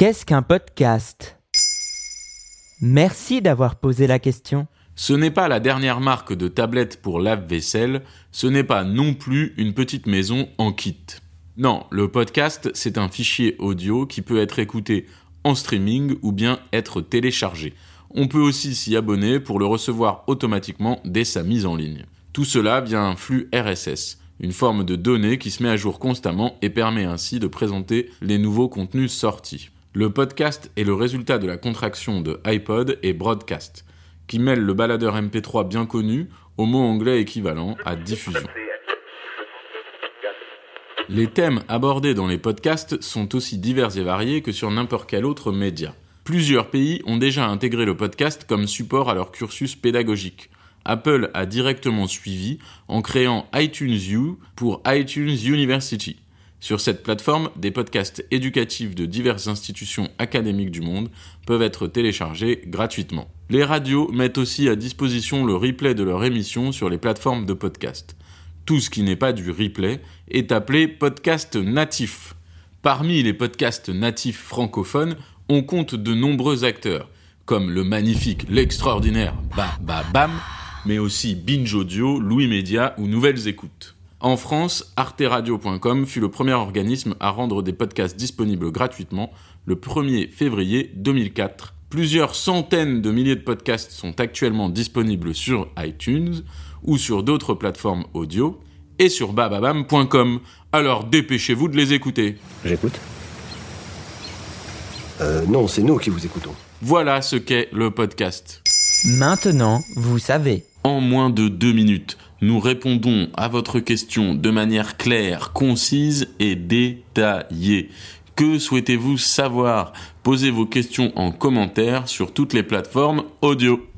Qu'est-ce qu'un podcast? Merci d'avoir posé la question. Ce n'est pas la dernière marque de tablette pour lave-vaisselle, ce n'est pas non plus une petite maison en kit. Non, le podcast, c'est un fichier audio qui peut être écouté en streaming ou bien être téléchargé. On peut aussi s'y abonner pour le recevoir automatiquement dès sa mise en ligne. Tout cela via un flux RSS, une forme de données qui se met à jour constamment et permet ainsi de présenter les nouveaux contenus sortis. Le podcast est le résultat de la contraction de iPod et broadcast, qui mêle le baladeur MP3 bien connu au mot anglais équivalent à diffusion. Les thèmes abordés dans les podcasts sont aussi divers et variés que sur n'importe quel autre média. Plusieurs pays ont déjà intégré le podcast comme support à leur cursus pédagogique. Apple a directement suivi en créant iTunes U pour iTunes University. Sur cette plateforme, des podcasts éducatifs de diverses institutions académiques du monde peuvent être téléchargés gratuitement. Les radios mettent aussi à disposition le replay de leurs émissions sur les plateformes de podcast. Tout ce qui n'est pas du replay est appelé podcast natif. Parmi les podcasts natifs francophones, on compte de nombreux acteurs, comme le magnifique, l'extraordinaire Ba Ba Bam, mais aussi Binge Audio, Louis Média ou Nouvelles Écoutes. En France, arteradio.com fut le premier organisme à rendre des podcasts disponibles gratuitement le 1er février 2004. Plusieurs centaines de milliers de podcasts sont actuellement disponibles sur iTunes ou sur d'autres plateformes audio et sur bababam.com. Alors dépêchez-vous de les écouter. J'écoute. Euh, non, c'est nous qui vous écoutons. Voilà ce qu'est le podcast. Maintenant, vous savez. En moins de deux minutes, nous répondons à votre question de manière claire, concise et détaillée. Que souhaitez-vous savoir? Posez vos questions en commentaire sur toutes les plateformes audio.